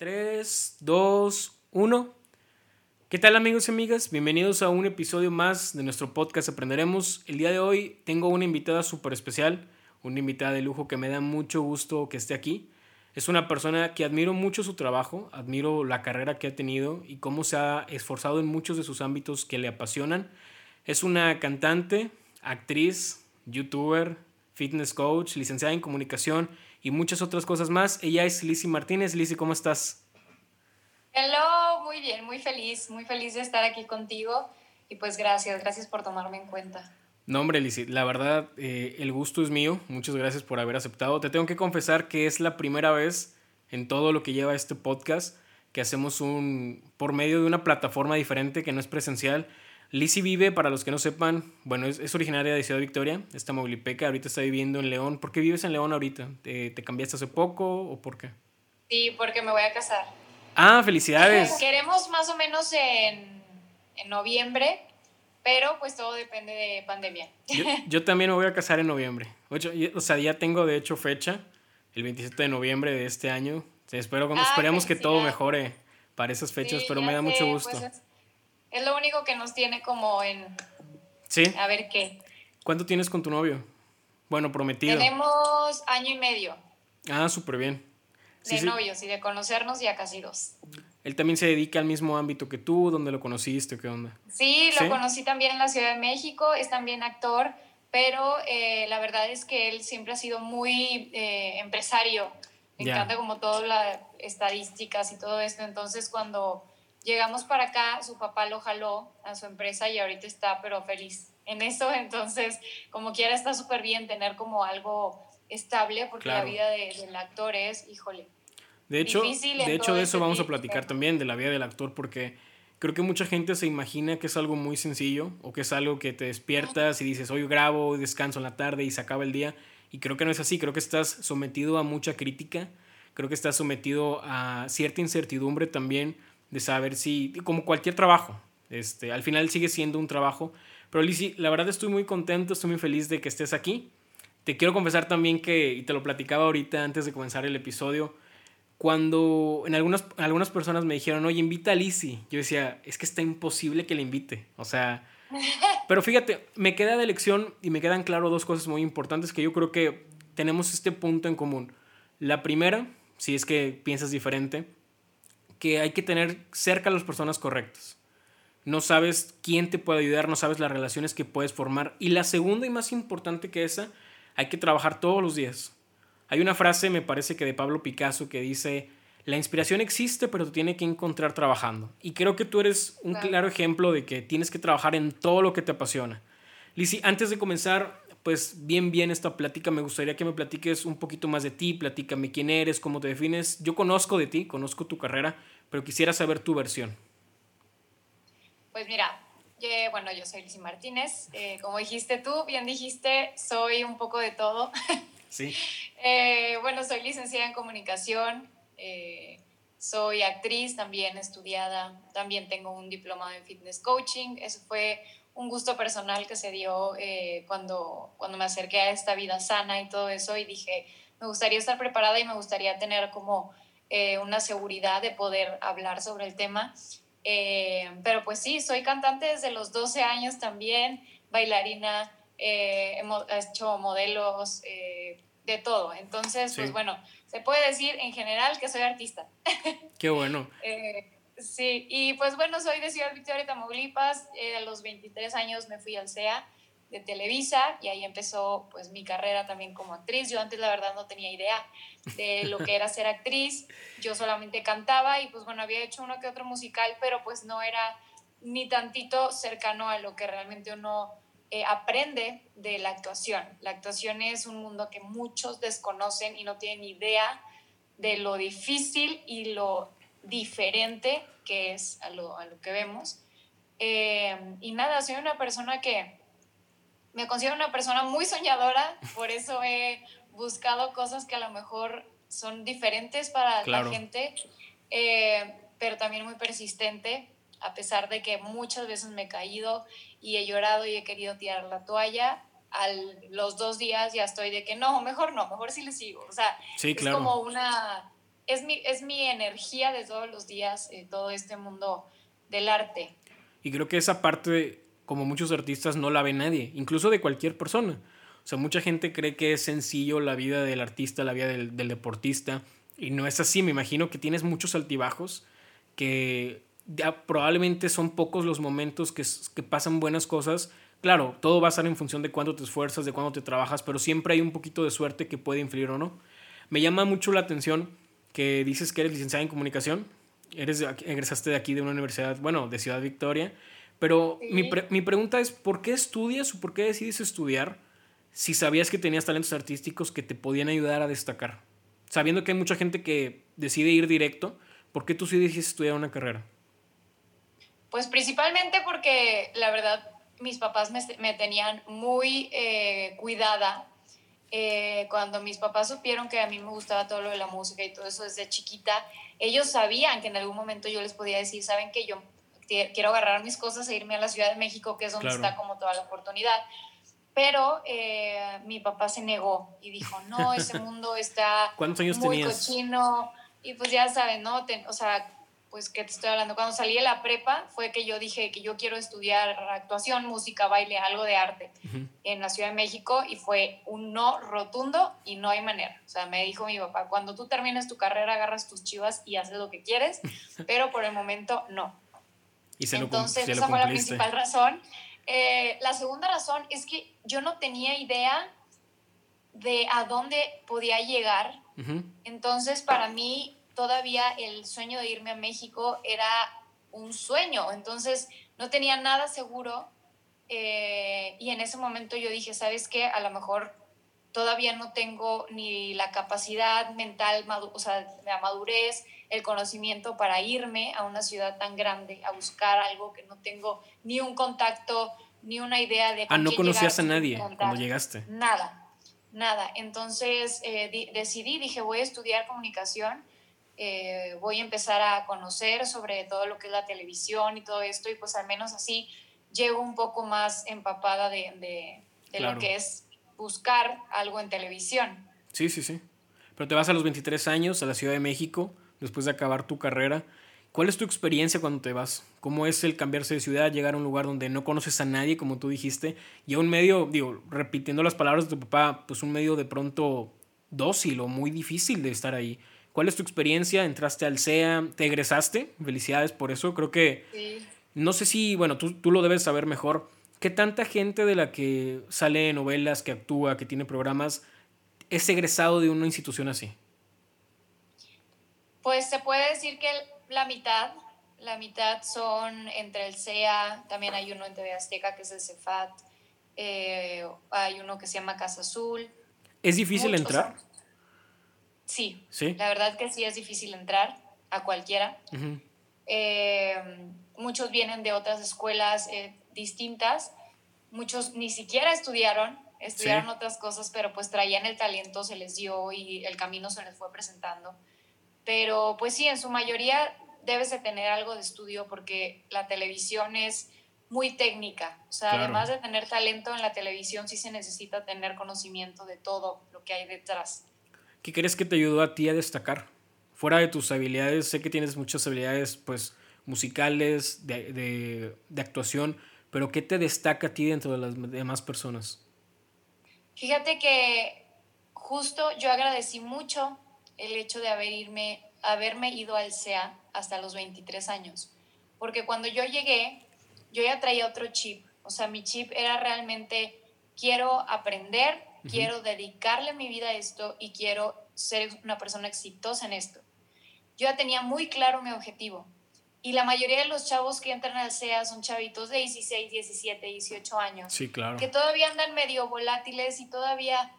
3, 2, 1. ¿Qué tal amigos y amigas? Bienvenidos a un episodio más de nuestro podcast Aprenderemos. El día de hoy tengo una invitada súper especial, una invitada de lujo que me da mucho gusto que esté aquí. Es una persona que admiro mucho su trabajo, admiro la carrera que ha tenido y cómo se ha esforzado en muchos de sus ámbitos que le apasionan. Es una cantante, actriz, youtuber, fitness coach, licenciada en comunicación y muchas otras cosas más. Ella es Lizzy Martínez. Lizzy, ¿cómo estás? Hello, muy bien, muy feliz, muy feliz de estar aquí contigo y pues gracias, gracias por tomarme en cuenta. No, hombre, Lizzy, la verdad, eh, el gusto es mío. Muchas gracias por haber aceptado. Te tengo que confesar que es la primera vez en todo lo que lleva este podcast que hacemos un por medio de una plataforma diferente que no es presencial. Lizzy vive, para los que no sepan, bueno, es, originaria de Ciudad Victoria, está Moglipeca, ahorita está viviendo en León. ¿Por qué vives en León ahorita? ¿Te, ¿Te, cambiaste hace poco o por qué? Sí, porque me voy a casar. Ah, felicidades. Queremos más o menos en, en noviembre, pero pues todo depende de pandemia. Yo, también me voy a casar en noviembre. O sea, ya tengo de hecho fecha, el 27 de noviembre de este año. espero, ah, esperemos que todo mejore para esas fechas, pero me da mucho pues, gusto. Es lo único que nos tiene como en... Sí. A ver qué. ¿Cuánto tienes con tu novio? Bueno, prometido. Tenemos año y medio. Ah, súper bien. de novios y de conocernos ya casi dos. ¿Él también se dedica al mismo ámbito que tú? ¿Dónde lo conociste? ¿Qué onda? Sí, lo conocí también en la Ciudad de México, es también actor, pero eh, la verdad es que él siempre ha sido muy eh, empresario. Me encanta como todas las estadísticas y todo esto. Entonces, cuando llegamos para acá, su papá lo jaló a su empresa y ahorita está pero feliz en eso, entonces como quiera está súper bien tener como algo estable porque la vida del actor es, híjole. De hecho, de, hecho de eso vamos a platicar también, de la vida del actor, porque creo que mucha gente se imagina que es algo muy sencillo o que es algo que te despiertas y dices, hoy grabo, descanso en la tarde y se acaba el día. Y creo que no es así, creo que estás sometido a mucha crítica, creo que estás sometido a cierta incertidumbre también de saber si, como cualquier trabajo, este, al final sigue siendo un trabajo. Pero Lizzy, la verdad estoy muy contento, estoy muy feliz de que estés aquí. Te quiero confesar también que, y te lo platicaba ahorita antes de comenzar el episodio, cuando en algunas, algunas personas me dijeron, oye, invita a Lizzy, yo decía, es que está imposible que la invite. O sea, pero fíjate, me queda de lección y me quedan claro dos cosas muy importantes que yo creo que tenemos este punto en común. La primera, si es que piensas diferente, que hay que tener cerca a las personas correctas. No sabes quién te puede ayudar, no sabes las relaciones que puedes formar. Y la segunda y más importante que esa, hay que trabajar todos los días. Hay una frase, me parece que de Pablo Picasso, que dice, la inspiración existe, pero te tiene que encontrar trabajando. Y creo que tú eres un claro ejemplo de que tienes que trabajar en todo lo que te apasiona. Lizzy, antes de comenzar, pues bien, bien esta plática, me gustaría que me platiques un poquito más de ti, platícame quién eres, cómo te defines. Yo conozco de ti, conozco tu carrera, pero quisiera saber tu versión. Pues mira, bueno, yo soy Lizzy Martínez. Eh, como dijiste tú, bien dijiste, soy un poco de todo. Sí. Eh, bueno, soy licenciada en comunicación, eh, soy actriz también estudiada, también tengo un diplomado en fitness coaching. Eso fue un gusto personal que se dio cuando, cuando me acerqué a esta vida sana y todo eso y dije, me gustaría estar preparada y me gustaría tener como eh, una seguridad de poder hablar sobre el tema. Eh, pero pues sí, soy cantante desde los 12 años también, bailarina, eh, hemos hecho modelos, de todo. Entonces, pues bueno, se puede decir en general que soy artista. Qué bueno. sí, y pues bueno, soy de Ciudad Victoria, Tamaulipas. a los 23 años me fui al CEA de Televisa y ahí empezó pues mi carrera también como actriz. Yo antes la verdad no tenía idea de lo que era ser actriz, yo solamente cantaba y pues bueno, había hecho uno que otro musical, pero pues no era ni tantito cercano a lo que realmente uno eh, aprende de la actuación. La actuación es un mundo que muchos desconocen y no tienen idea de lo difícil y lo diferente que es a lo, a lo que vemos. Eh, y nada, soy una persona que me considero una persona muy soñadora, por eso he buscado cosas que a lo mejor son diferentes para la gente, eh, pero también muy persistente, a pesar de que muchas veces me he caído y he llorado y he querido tirar la toalla. A los dos días ya estoy de que no, mejor no, mejor sí le sigo. O sea, es como una es mi, es mi energía de todos los días, eh, todo este mundo del arte. Y creo que esa parte, como muchos artistas, no la ve nadie, incluso de cualquier persona. O sea, mucha gente cree que es sencillo la vida del artista, la vida del, deportista, y no es así. Me imagino que tienes muchos altibajos, que probablemente son pocos los momentos que, que pasan buenas cosas. Claro, todo va a estar en función de cuánto te esfuerzas, de cuánto te trabajas, pero siempre hay un poquito de suerte que puede influir o no. Me llama mucho la atención que dices que eres licenciada en comunicación, eres egresaste de aquí de una universidad, bueno, de Ciudad Victoria, pero mi, mi pregunta es, ¿por qué estudias o por qué decides estudiar si sabías que tenías talentos artísticos que te podían ayudar a destacar? Sabiendo que hay mucha gente que decide ir directo, ¿por qué tú sí decides estudiar una carrera? Pues principalmente porque la verdad mis papás me, me tenían muy eh, cuidada eh, cuando mis papás supieron que a mí me gustaba todo lo de la música y todo eso desde chiquita, ellos sabían que en algún momento yo les podía decir, saben que yo quiero agarrar mis cosas e irme a la Ciudad de México, que es donde está como toda la oportunidad. Pero eh, mi papá se negó y dijo, no, ese mundo está ¿Cuántos años muy tenías? cochino. Y pues ya saben, ¿no? o sea, pues que te estoy hablando, cuando salí de la prepa fue que yo dije que yo quiero estudiar actuación, música, baile, algo de arte en la Ciudad de México y fue un no rotundo y no hay manera. O sea, me dijo mi papá, cuando tú termines tu carrera agarras tus chivas y haces lo que quieres, pero por el momento no. Y se Entonces lo, esa fue la principal razón. Eh, la segunda razón es que yo no tenía idea de a dónde podía llegar. Entonces para mí todavía el sueño de irme a México era un sueño, entonces no tenía nada seguro eh, y en ese momento yo dije, ¿sabes qué? A lo mejor todavía no tengo ni la capacidad mental, o sea, la madurez, el conocimiento para irme a una ciudad tan grande a buscar algo que no tengo ni un contacto, ni una idea de... Ah, no conocías a nadie cuando llegaste. Nada, nada. Entonces eh, decidí, dije, voy a estudiar comunicación eh, voy a empezar a conocer sobre todo lo que es la televisión y todo esto y pues al menos así llego un poco más empapada de, lo que es buscar algo en televisión. Sí, sí, sí. Pero te vas a los 23 años a la Ciudad de México después de acabar tu carrera. ¿Cuál es tu experiencia cuando te vas? ¿Cómo es el cambiarse de ciudad, llegar a un lugar donde no conoces a nadie, como tú dijiste, y a un medio, digo, repitiendo las palabras de tu papá, pues un medio de pronto dócil o muy difícil de estar ahí? ¿Cuál es tu experiencia? ¿Entraste al CEA? ¿Te egresaste? Felicidades por eso. Creo que... Sí. No sé si, bueno, tú, tú lo debes saber mejor. ¿Qué tanta gente de la que sale novelas, que actúa, que tiene programas, es egresado de una institución así? Pues se puede decir que la mitad, la mitad son entre el CEA, también hay uno en TV Azteca que es el CEFAT, eh, hay uno que se llama Casa Azul. ¿Es difícil entrar? Sí, La verdad que sí es difícil entrar a cualquiera. Eh, muchos vienen de otras escuelas eh, distintas. Muchos ni siquiera estudiaron, estudiaron otras cosas, pero pues traían el talento, se les dio y el camino se les fue presentando. Pero pues sí, en su mayoría debes de tener algo de estudio porque la televisión es muy técnica. O sea, además de tener talento en la televisión, sí se necesita tener conocimiento de todo lo que hay detrás. ¿Qué crees que te ayudó a ti a destacar? Fuera de tus habilidades, sé que tienes muchas habilidades pues musicales, de, actuación, pero ¿qué te destaca a ti dentro de las demás personas? Fíjate que justo yo agradecí mucho el hecho de haber irme, haberme ido al CEA hasta los 23 años, porque cuando yo llegué, yo ya traía otro chip, o sea, mi chip era realmente quiero aprender, quiero dedicarle mi vida a esto y quiero ser una persona exitosa en esto. Yo ya tenía muy claro mi objetivo. Y la mayoría de los chavos que entran al CEA son chavitos de 16, 17, 18 años. Sí, claro. Que todavía andan medio volátiles y todavía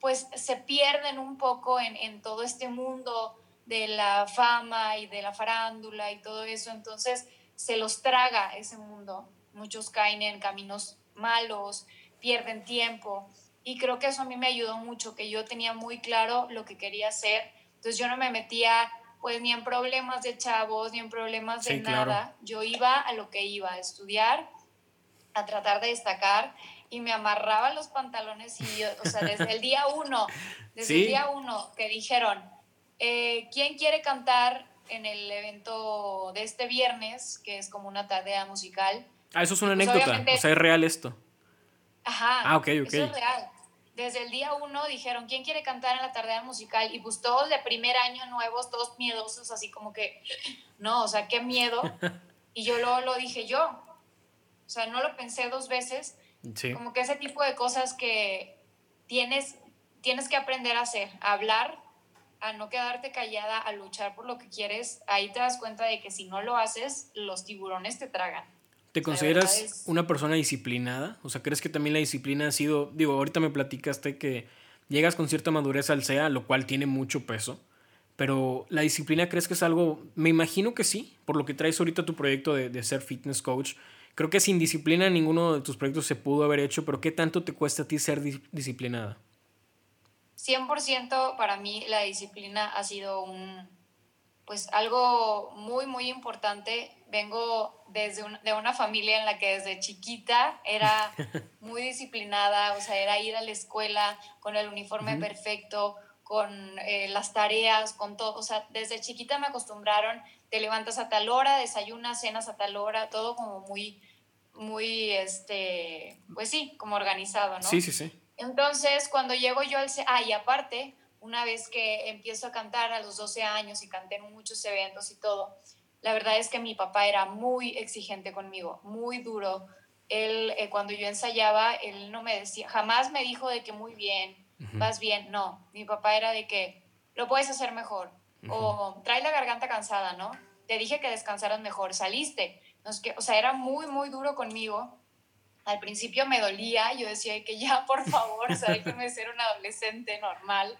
pues se pierden un poco en, en todo este mundo de la fama y de la farándula y todo eso. Entonces se los traga ese mundo. Muchos caen en caminos malos, pierden tiempo. Y creo que eso a mí me ayudó mucho, que yo tenía muy claro lo que quería hacer. Entonces yo no me metía pues ni en problemas de chavos, ni en problemas de nada. Yo iba a lo que iba, a estudiar, a tratar de destacar y me amarraba los pantalones y, o sea, desde el día uno, desde el día uno que dijeron, eh, ¿quién quiere cantar en el evento de este viernes, que es como una tarea musical? Ah, eso es una pues anécdota, o sea, es real esto. Ajá. Ah, ok, ok. Eso es real. Desde el día uno dijeron, ¿quién quiere cantar en la tardea musical? Y pues todos de primer año nuevos, todos miedosos, así como que, no, o sea, qué miedo. Y yo luego lo dije yo. O sea, no lo pensé dos veces. Sí. Como que ese tipo de cosas que tienes, tienes que aprender a hacer, a hablar, a no quedarte callada, a luchar por lo que quieres, ahí te das cuenta de que si no lo haces, los tiburones te tragan. ¿Te consideras una persona disciplinada? O sea, ¿crees que también la disciplina ha sido, digo, ahorita me platicaste que llegas con cierta madurez al SEA, lo cual tiene mucho peso, pero la disciplina crees que es algo, me imagino que sí, por lo que traes ahorita tu proyecto de, de ser fitness coach, creo que sin disciplina ninguno de tus proyectos se pudo haber hecho, pero ¿qué tanto te cuesta a ti ser disciplinada? 100% para mí la disciplina ha sido un, pues algo muy, muy importante. Vengo desde de una familia en la que desde chiquita era muy disciplinada, o sea, era ir a la escuela con el uniforme perfecto, con eh, las tareas, con todo. O sea, desde chiquita me acostumbraron, te levantas a tal hora, desayunas, cenas a tal hora, todo como muy, muy, este, pues sí, como organizado, ¿no? Sí, sí, sí. Entonces, cuando llego yo al... Ah, y aparte, una vez que empiezo a cantar a los 12 años y canté en muchos eventos y todo, la verdad es que mi papá era muy exigente conmigo, muy duro. Él, eh, cuando yo ensayaba, él no me decía, jamás me dijo de que muy bien, vas bien, no. Mi papá era de que lo puedes hacer mejor o trae la garganta cansada, ¿no? Te dije que descansaras mejor, saliste. Que, o sea, era muy, muy duro conmigo al principio me dolía, yo decía que ya, por favor, o que me ser un adolescente normal.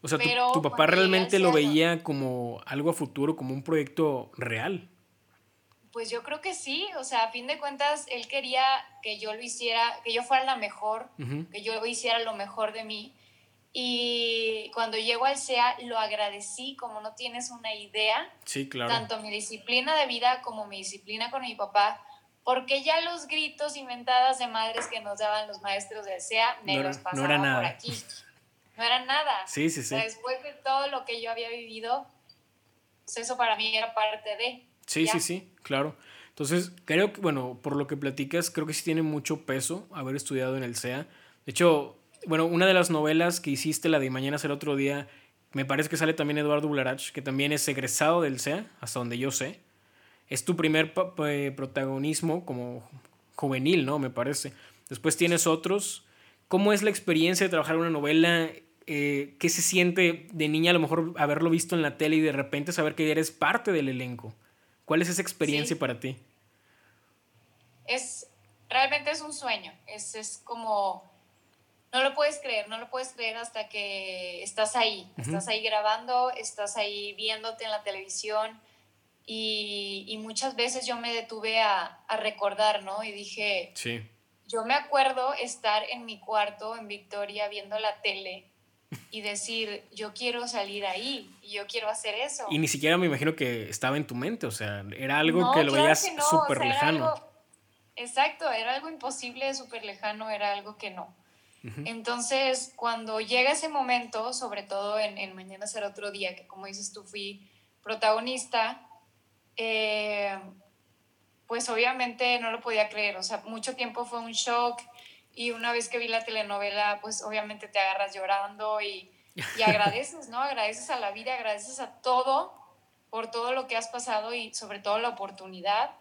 O sea, tu, papá realmente lo veía como algo a futuro, como un proyecto real. Pues yo creo que sí, o sea, a fin de cuentas, él quería que yo lo hiciera, que yo fuera la mejor, que yo hiciera lo mejor de mí. Y cuando llego al SEA, lo agradecí como no tienes una idea. Sí, claro. Tanto mi disciplina de vida como mi disciplina con mi papá porque ya los gritos inventadas de madres que nos daban los maestros del SEA me los pasaban por aquí. No era nada. Sí, sí, sí. después de todo lo que yo había vivido, pues eso para mí era parte de. Sí, sí, sí, claro. Entonces, creo que, bueno, por lo que platicas, creo que sí tiene mucho peso haber estudiado en el SEA. De hecho, bueno, una de las novelas que hiciste, la de Mañana será otro día, me parece que sale también Eduardo Bularach, que también es egresado del SEA, hasta donde yo sé es tu primer protagonismo como juvenil, ¿no? Me parece. Después tienes otros. ¿Cómo es la experiencia de trabajar una novela? Eh, ¿Qué se siente de niña a lo mejor haberlo visto en la tele y de repente saber que eres parte del elenco? ¿Cuál es esa experiencia para ti? Es, realmente es un sueño. Es, es como, no lo puedes creer, no lo puedes creer hasta que estás ahí. Estás ahí grabando, estás ahí viéndote en la televisión y, muchas veces yo me detuve a, recordar, ¿no? Y dije, sí. yo me acuerdo estar en mi cuarto en Victoria viendo la tele y decir, yo quiero salir ahí y yo quiero hacer eso. Y ni siquiera me imagino que estaba en tu mente, o sea, era algo que lo veías súper lejano. exacto, era algo imposible, súper lejano, era algo que no. Entonces, cuando llega ese momento, sobre todo en, en Mañana será otro día, que como dices tú fui protagonista, eh, pues obviamente no lo podía creer, o sea, mucho tiempo fue un shock y una vez que vi la telenovela, pues obviamente te agarras llorando y, y agradeces, ¿no? Agradeces a la vida, agradeces a todo por todo lo que has pasado y sobre todo la oportunidad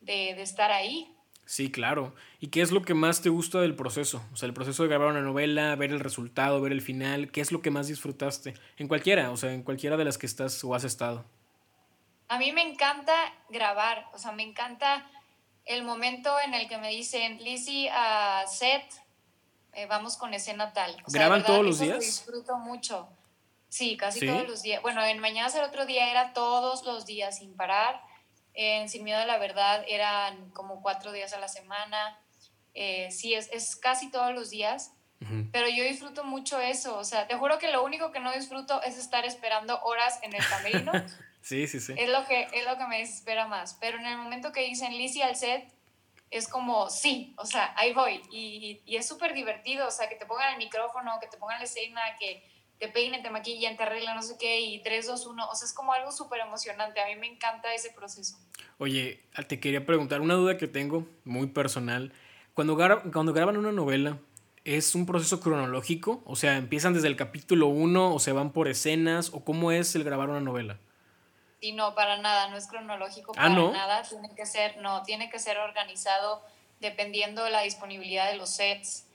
de, de estar ahí. Sí, claro. ¿Y qué es lo que más te gusta del proceso? O sea, el proceso de grabar una novela, ver el resultado, ver el final, ¿qué es lo que más disfrutaste? En cualquiera, o sea, en cualquiera de las que estás o has estado. A mí me encanta grabar, o sea, me encanta el momento en el que me dicen, Lizzie, a set, eh, vamos con escena tal. ¿Graban todos los días? Lo disfruto mucho. Sí, casi todos los días. Bueno, en Mañana el otro día era todos los días sin parar. En Sin Miedo a la Verdad eran como cuatro días a la semana. Eh, sí, es, es, casi todos los días. Pero yo disfruto mucho eso. O sea, te juro que lo único que no disfruto es estar esperando horas en el camerino Sí, sí, sí. Es lo que, es lo que me desespera más. Pero en el momento que dicen Lizzie al set, es como, sí, o sea, ahí voy. Y, y es súper divertido, o sea, que te pongan el micrófono, que te pongan la escena, que te peinen, te maquillan, te arreglan, no sé qué, y 3, 2, 1. O sea, es como algo súper emocionante. A mí me encanta ese proceso. Oye, te quería preguntar una duda que tengo, muy personal. Cuando, cuando graban una novela, ¿es un proceso cronológico? O sea, ¿empiezan desde el capítulo 1 o se van por escenas? ¿O cómo es el grabar una novela? Sí, no, para nada, no es cronológico, ah, para nada. Tiene que ser, no, tiene que ser organizado dependiendo de la disponibilidad de los sets.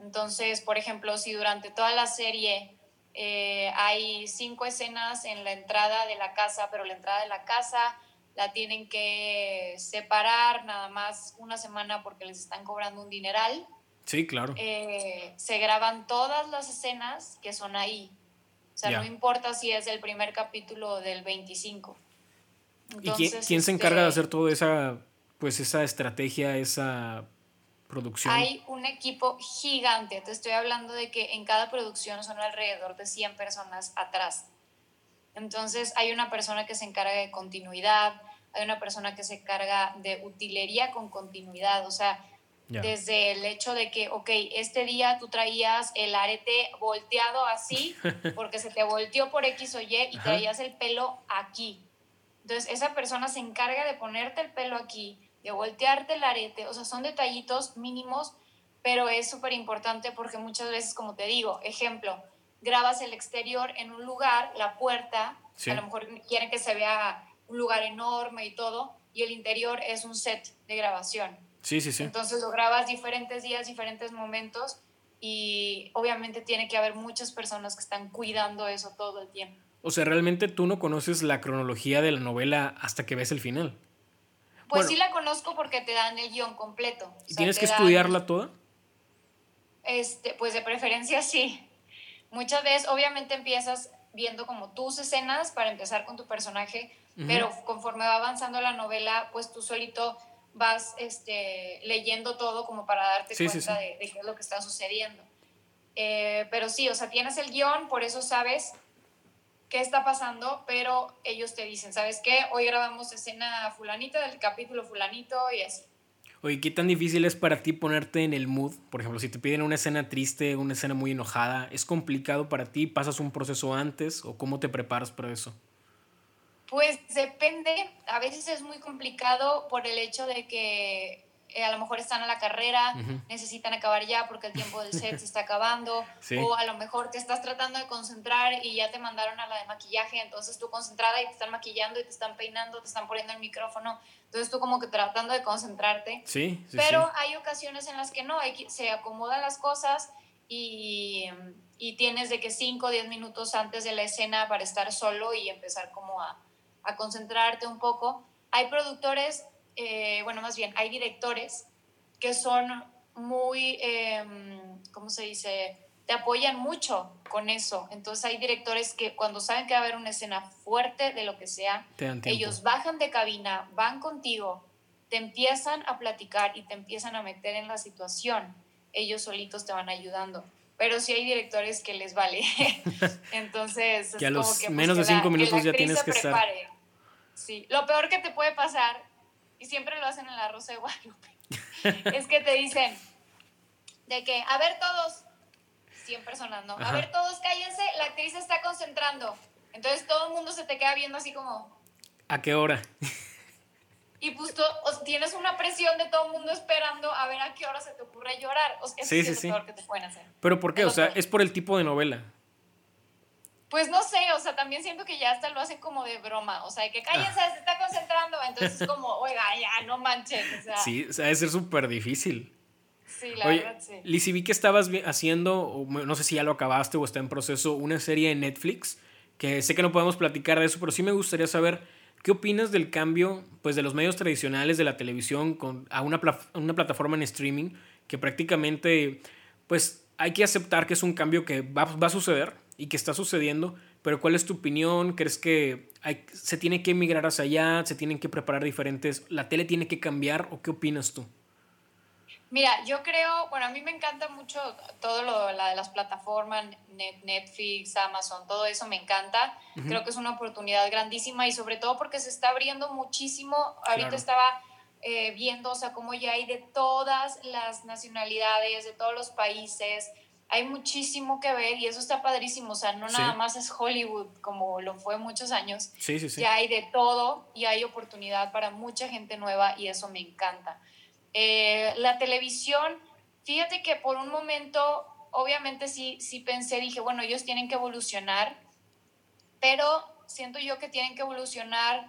Entonces, por ejemplo, si durante toda la serie eh, hay cinco escenas en la entrada de la casa, pero la entrada de la casa la tienen que separar nada más una semana porque les están cobrando un dineral. Sí, claro. Eh, se graban todas las escenas que son ahí. O sea, no importa si es del primer capítulo del 25. ¿Y quién, se encarga de este hacer toda esa, pues, esa estrategia, esa producción? Hay un equipo gigante. Te estoy hablando de que en cada producción son alrededor de 100 personas atrás. Entonces hay una persona que se encarga de continuidad, hay una persona que se encarga de utilería con continuidad, o sea, desde el hecho de que, ok, este día tú traías el arete volteado así, porque se te volteó por X o Y y traías el pelo aquí. Entonces esa persona se encarga de ponerte el pelo aquí, de voltearte el arete, o sea, son detallitos mínimos, pero es súper importante porque muchas veces, como te digo, ejemplo, grabas el exterior en un lugar, la puerta, a lo mejor quieren que se vea un lugar enorme y todo, y el interior es un set de grabación. Sí, sí, sí. Entonces lo grabas diferentes días, diferentes momentos, y obviamente tiene que haber muchas personas que están cuidando eso todo el tiempo. O sea, realmente tú no conoces la cronología de la novela hasta que ves el final. Pues sí la conozco porque te dan el guion completo. ¿Y tienes que estudiarla toda? Este, pues de preferencia sí. Muchas veces, obviamente, empiezas viendo como tus escenas para empezar con tu personaje, pero conforme va avanzando la novela, pues tú solito vas este, leyendo todo como para darte cuenta De, qué es lo que está sucediendo. Eh, pero sí, o sea, tienes el guion, por eso sabes qué está pasando, pero ellos te dicen, ¿sabes qué? Hoy grabamos escena fulanita del capítulo fulanito y así. Oye, ¿qué tan difícil es para ti ponerte en el mood? Por ejemplo, si te piden una escena triste, una escena muy enojada, ¿es complicado para ti? ¿Pasas un proceso antes o cómo te preparas para eso? Pues depende, a veces es muy complicado por el hecho de que eh, a lo mejor están a la carrera, necesitan acabar ya porque el tiempo del set se está acabando, o a lo mejor te estás tratando de concentrar y ya te mandaron a la de maquillaje, entonces tú concentrada y te están maquillando y te están peinando, te están poniendo el micrófono, entonces tú como que tratando de concentrarte. Sí, Pero hay ocasiones en las que no, hay, se acomodan las cosas y, y tienes de que 5 o 10 minutos antes de la escena para estar solo y empezar como a, a concentrarte un poco. Hay productores eh, bueno, más bien, hay directores que son muy, em, ¿cómo se dice? Te apoyan mucho con eso. Entonces hay directores que cuando saben que va a haber una escena fuerte de lo que sea, ellos bajan de cabina, van contigo, te empiezan a platicar y te empiezan a meter en la situación. Ellos solitos te van ayudando. Pero sí hay directores que les vale. Entonces, que a los pues, menos de cinco minutos ya tienes que estar. Sí, lo peor que te puede pasar y siempre lo hacen en la Rosa de Guadalupe, es que te dicen de que, a ver todos, 100 personas, ¿no? A ver todos, cállense, la actriz se está concentrando. Entonces todo el mundo se te queda viendo así como... ¿A qué hora? Y pues tú tienes una presión de todo el mundo esperando a ver a qué hora se te ocurre llorar. O sea, sí, sí, es lo peor que te pueden hacer. ¿Pero por qué? o sea, es por el tipo de novela. Pues no sé, o sea, también siento que ya hasta lo hacen como de broma, o sea, que cállense, se está concentrando, entonces es como, oiga, ya, no manchen, o sea. Sí, o sea, debe ser súper difícil. Sí, la verdad, sí. Lizzie, vi que estabas haciendo, no sé si ya lo acabaste o está en proceso, una serie en Netflix, que sé que no podemos platicar de eso, pero sí me gustaría saber qué opinas del cambio, pues, de los medios tradicionales de la televisión con, a una, una plataforma en streaming, que prácticamente, pues, hay que aceptar que es un cambio que va, va a suceder, y que está sucediendo, pero ¿cuál es tu opinión? ¿Crees que hay, se tiene que emigrar hacia allá? ¿Se tienen que preparar diferentes? ¿La tele tiene que cambiar o qué opinas tú? Mira, yo creo, bueno, a mí me encanta mucho todo lo la de las plataformas, Netflix, Amazon, todo eso me encanta. Creo que es una oportunidad grandísima y sobre todo porque se está abriendo muchísimo. Ahorita estaba eh, viendo, o sea, cómo ya hay de todas las nacionalidades, de todos los países, hay muchísimo que ver y eso está padrísimo. O sea, no nada más es Hollywood como lo fue muchos años. Sí, sí, sí. Ya hay de todo y hay oportunidad para mucha gente nueva y eso me encanta. Eh, la televisión, fíjate que por un momento, obviamente sí, sí pensé, dije, bueno, ellos tienen que evolucionar, pero siento yo que tienen que evolucionar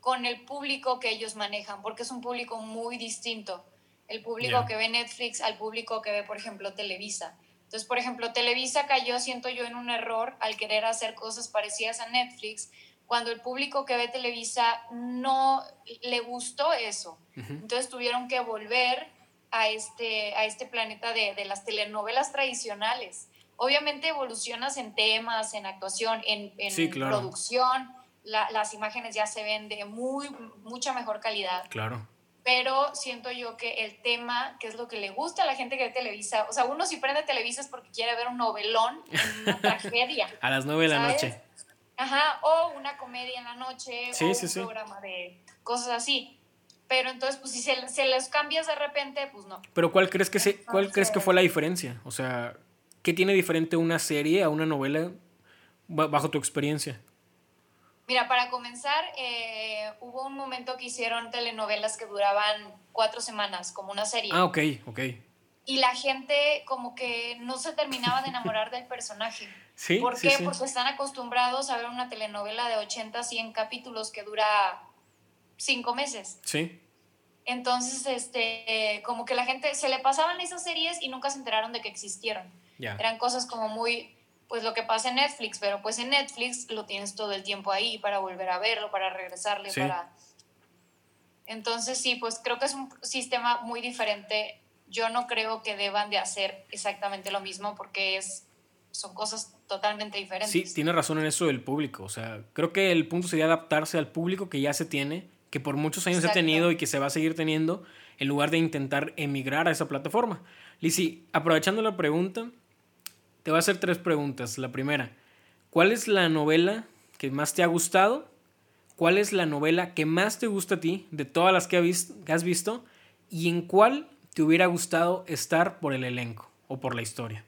con el público que ellos manejan, porque es un público muy distinto. El público que ve Netflix al público que ve, por ejemplo, Televisa. Entonces, por ejemplo, Televisa cayó, siento yo, en un error al querer hacer cosas parecidas a Netflix, cuando el público que ve Televisa no le gustó eso. Entonces tuvieron que volver a este, a este planeta de, de, las telenovelas tradicionales. Obviamente evolucionas en temas, en actuación, en, en producción, las imágenes ya se ven de muy, mucha mejor calidad. Claro pero siento yo que el tema, que es lo que le gusta a la gente que ve Televisa, o sea, uno si prende Televisa es porque quiere ver un novelón, una tragedia. a las nueve de la noche. Ajá, o una comedia en la noche, o un programa de cosas así. Pero entonces, pues si se, se, les cambias de repente, pues no. Pero ¿cuál crees que, se, ¿cuál crees que fue la diferencia? O sea, ¿qué tiene diferente una serie a una novela bajo tu experiencia? Mira, para comenzar, eh, hubo un momento que hicieron telenovelas que duraban cuatro semanas, como una serie. Ah, ok, ok. Y la gente como que no se terminaba de enamorar del personaje. ¿Sí? ¿Por qué? Porque están acostumbrados a ver una telenovela de 80, 100 capítulos que dura cinco meses. Sí. Entonces, este, como que la gente se le pasaban esas series y nunca se enteraron de que existieron. Eran cosas como muy pues lo que pasa en Netflix, pero pues en Netflix lo tienes todo el tiempo ahí para volver a verlo, para regresarle, para... Entonces sí, pues creo que es un sistema muy diferente. Yo no creo que deban de hacer exactamente lo mismo porque es, son cosas totalmente diferentes. Sí, tiene razón en eso del público. O sea, creo que el punto sería adaptarse al público que ya se tiene, que por muchos años se ha tenido y que se va a seguir teniendo, en lugar de intentar emigrar a esa plataforma. Lizzy, aprovechando la pregunta, te voy a hacer tres preguntas. La primera, ¿cuál es la novela que más te ha gustado? ¿Cuál es la novela que más te gusta a ti de todas las que, has visto? ¿Y en cuál te hubiera gustado estar por el elenco o por la historia?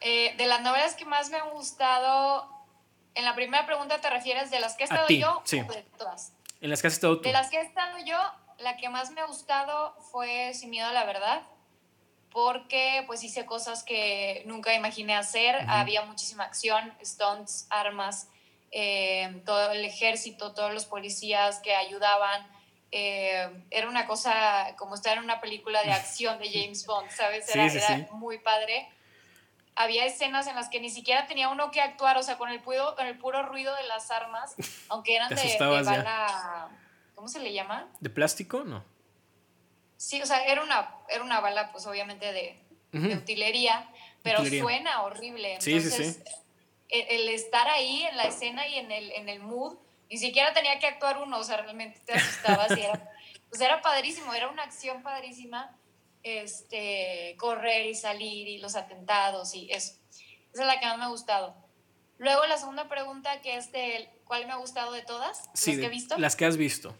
Eh, de las novelas que más me han gustado, en la primera pregunta te refieres de las que he estado yo sí. o de todas. En las que has estado tú. De las que he estado yo, la que más me ha gustado fue Sin miedo a la verdad porque pues hice cosas que nunca imaginé hacer. Había muchísima acción, stunts, armas, eh, todo el ejército, todos los policías que ayudaban. Eh, era una cosa como estar en una película de acción de James Bond, ¿sabes? Era, era muy padre. Había escenas en las que ni siquiera tenía uno que actuar, o sea, con el, puro, con el puro ruido de las armas, aunque eran de, de bala... ¿Cómo se le llama? ¿De plástico? No. Sí, o sea, era una, era una bala, pues obviamente de, utilería, pero suena horrible. Entonces, sí, sí, sí. El, estar ahí en la escena y en el, en el mood, ni siquiera tenía que actuar uno, o sea, realmente te asustabas y era, pues era padrísimo, era una acción padrísima, este, correr y salir y los atentados y eso. Esa es la que más me ha gustado. Luego la segunda pregunta, que es de cuál me ha gustado de todas, las que he visto. Las que has visto.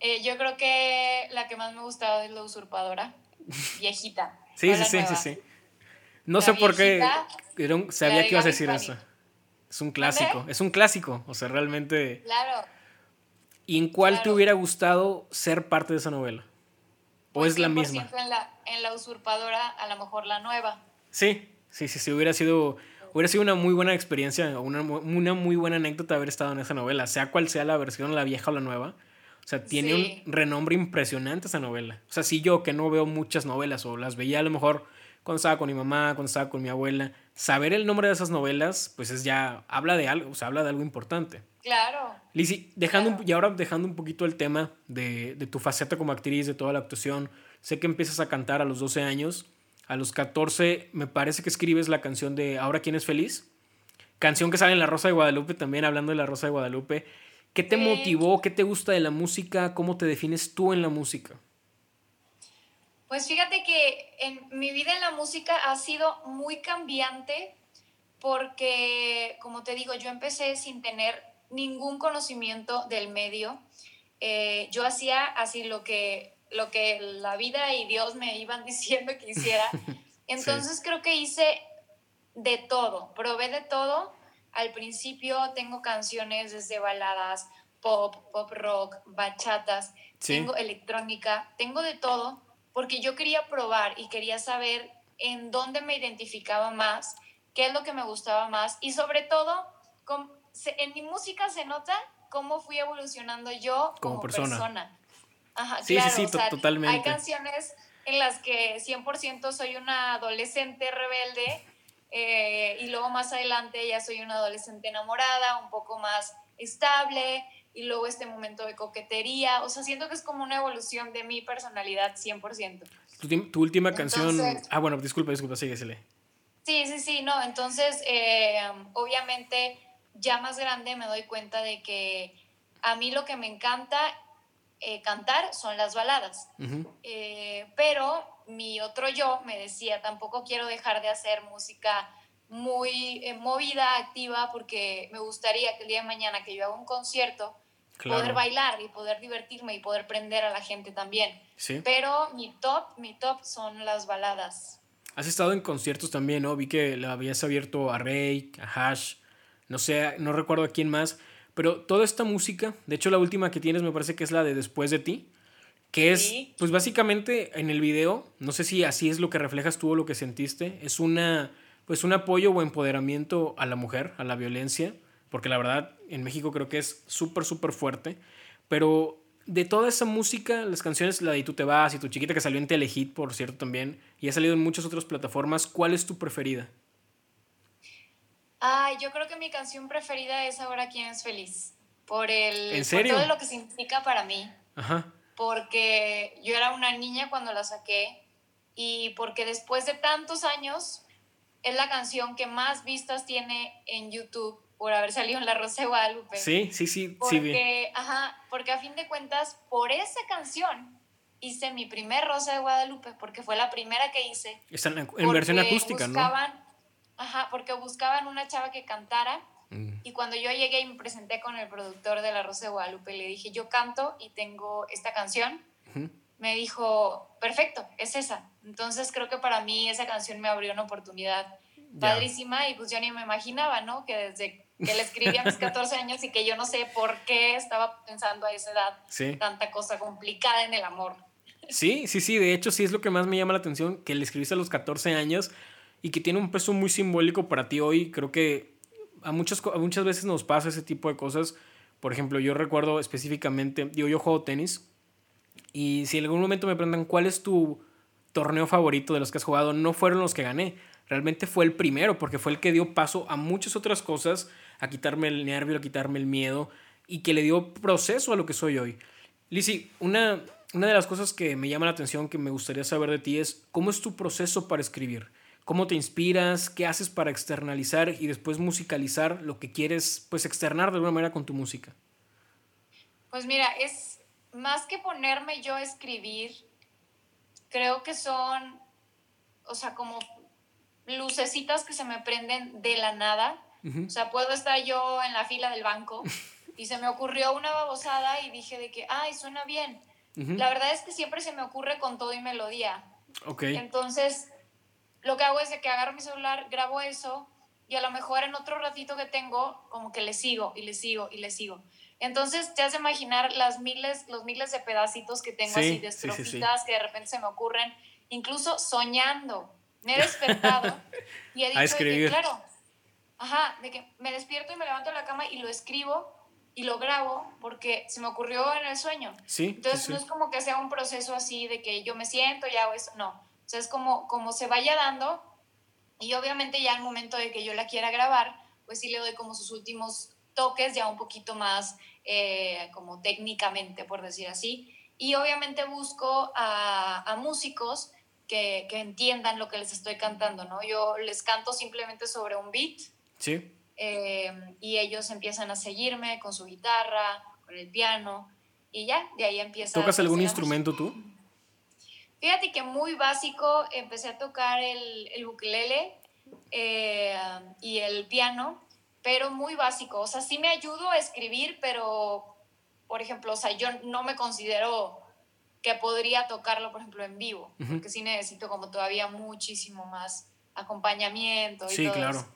Eh, yo creo que la que más me ha gustado es La Usurpadora, viejita. sí, sí, sí, sí, sí, No sé por qué sabía que ibas a decir eso. Es un clásico, es un clásico, o sea, realmente... Claro. ¿Y en cuál te hubiera gustado ser parte de esa novela? ¿O pues es la misma? En la, en la Usurpadora, a lo mejor la nueva. Sí, sí, sí, sí, hubiera sido, hubiera sido una muy buena experiencia, una, una muy buena anécdota haber estado en esa novela, sea cual sea la versión, la vieja o la nueva o sea, tiene un renombre impresionante esa novela. O sea, si yo que no veo muchas novelas o las veía a lo mejor cuando estaba con mi mamá, cuando estaba con mi abuela, saber el nombre de esas novelas, pues es ya, habla de algo, o sea, habla de algo importante. Claro. Lizzie, dejando y ahora dejando un poquito el tema de, de, tu faceta como actriz, de toda la actuación, sé que empiezas a cantar a los 12 años, a los 14 me parece que escribes la canción de Ahora quién es feliz, canción que sale en La Rosa de Guadalupe, también hablando de La Rosa de Guadalupe, ¿Qué te motivó? ¿Qué te gusta de la música? ¿Cómo te defines tú en la música? Pues fíjate que en mi vida en la música ha sido muy cambiante porque, como te digo, yo empecé sin tener ningún conocimiento del medio. Eh, yo hacía así lo que, lo que la vida y Dios me iban diciendo que hiciera. Entonces creo que hice de todo, probé de todo. Al principio tengo canciones desde baladas, pop, pop rock, bachatas, tengo electrónica, tengo de todo, porque yo quería probar y quería saber en dónde me identificaba más, qué es lo que me gustaba más y sobre todo, en mi música se nota cómo fui evolucionando yo como, persona. Ajá, sí, claro, sí, sí, totalmente. Hay canciones en las que 100% soy una adolescente rebelde eh, y luego más adelante ya soy una adolescente enamorada, un poco más estable y luego este momento de coquetería. O sea, siento que es como una evolución de mi personalidad 100%. Tu, tu última canción... Ah, bueno, disculpa, disculpa, síguesele. Sí, sí, sí, no. Entonces, eh, obviamente, ya más grande me doy cuenta de que a mí lo que me encanta eh, cantar son las baladas. Eh, pero mi otro yo me decía, tampoco quiero dejar de hacer música muy eh, movida, activa, porque me gustaría que el día de mañana que yo haga un concierto, poder bailar y poder divertirme y poder prender a la gente también. Pero mi top, mi top son las baladas. Has estado en conciertos también, ¿no? Vi que le habías abierto a Rey, a Hash, no sé, no recuerdo a quién más. Pero toda esta música, de hecho la última que tienes me parece que es la de Después de ti, que es, pues básicamente en el video, no sé si así es lo que reflejas tú o lo que sentiste, es una, pues un apoyo o empoderamiento a la mujer, a la violencia, porque la verdad en México creo que es súper, súper fuerte, pero de toda esa música, las canciones, la de Tú te vas y Tu chiquita que salió en Telehit, por cierto, también, y ha salido en muchas otras plataformas, ¿cuál es tu preferida? Ay, yo creo que mi canción preferida es Ahora quién es feliz. Por el Por todo lo que significa para mí. Ajá. Porque yo era una niña cuando la saqué y porque después de tantos años es la canción que más vistas tiene en YouTube por haber salido en La Rosa de Guadalupe. Sí, sí, sí, porque, Ajá, porque a fin de cuentas, por esa canción hice mi primer Rosa de Guadalupe, porque fue la primera que hice. Está en, versión acústica, buscaban, Ajá, porque buscaban una chava que cantara. Mm. Y cuando yo llegué y me presenté con el productor de La Rosa de Guadalupe, le dije, yo canto y tengo esta canción. Me dijo, perfecto, es esa. Entonces creo que para mí esa canción me abrió una oportunidad padrísima y pues yo ni me imaginaba, ¿no? Que desde que le escribí a mis 14 años y que yo no sé por qué estaba pensando a esa edad tanta cosa complicada en el amor. Sí, sí, sí, de hecho sí es lo que más me llama la atención, que le escribiste a los 14 años y que tiene un peso muy simbólico para ti hoy. Creo que a muchas, muchas veces nos pasa ese tipo de cosas. Por ejemplo, yo recuerdo específicamente, digo, yo juego tenis y si en algún momento me preguntan cuál es tu torneo favorito de los que has jugado, no fueron los que gané. Realmente fue el primero, porque fue el que dio paso a muchas otras cosas, a quitarme el nervio, a quitarme el miedo y que le dio proceso a lo que soy hoy. Lizzy, una, una de las cosas que me llama la atención, que me gustaría saber de ti es cómo es tu proceso para escribir. ¿Cómo te inspiras? ¿Qué haces para externalizar y después musicalizar lo que quieres pues externar de alguna manera con tu música? Pues mira, es más que ponerme yo a escribir, creo que son, o sea, como lucecitas que se me prenden de la nada. O sea, puedo estar yo en la fila del banco y se me ocurrió una babosada y dije de que, ay, suena bien. La verdad es que siempre se me ocurre con todo y melodía. Ok. Entonces, lo que hago es de que agarro mi celular, grabo eso y a lo mejor en otro ratito que tengo, como que le sigo y le sigo y le sigo. Entonces te has de imaginar las miles, los miles de pedacitos que tengo así de estrofitas que de repente se me ocurren, incluso soñando. Me he despertado y he dicho que, claro, ajá, de que me despierto y me levanto de la cama y lo escribo y lo grabo porque se me ocurrió en el sueño. Sí, Entonces no es como que sea un proceso así de que yo me siento y hago eso, no o sea, es como, como se vaya dando y obviamente ya al momento de que yo la quiera grabar, pues sí le doy como sus últimos toques ya un poquito más eh, como técnicamente, por decir así. Y obviamente busco a, músicos que, que, entiendan lo que les estoy cantando, ¿no? Yo les canto simplemente sobre un beat. Sí. Eh, y ellos empiezan a seguirme con su guitarra, con el piano, y ya, de ahí empieza. ¿Tocas algún instrumento tú? Fíjate que muy básico, empecé a tocar el, el ukelele eh, y el piano, pero muy básico. O sea, sí me ayudo a escribir, pero, por ejemplo, o sea, yo no me considero que podría tocarlo, por ejemplo, en vivo, porque sí necesito como todavía muchísimo más acompañamiento. Y sí, claro.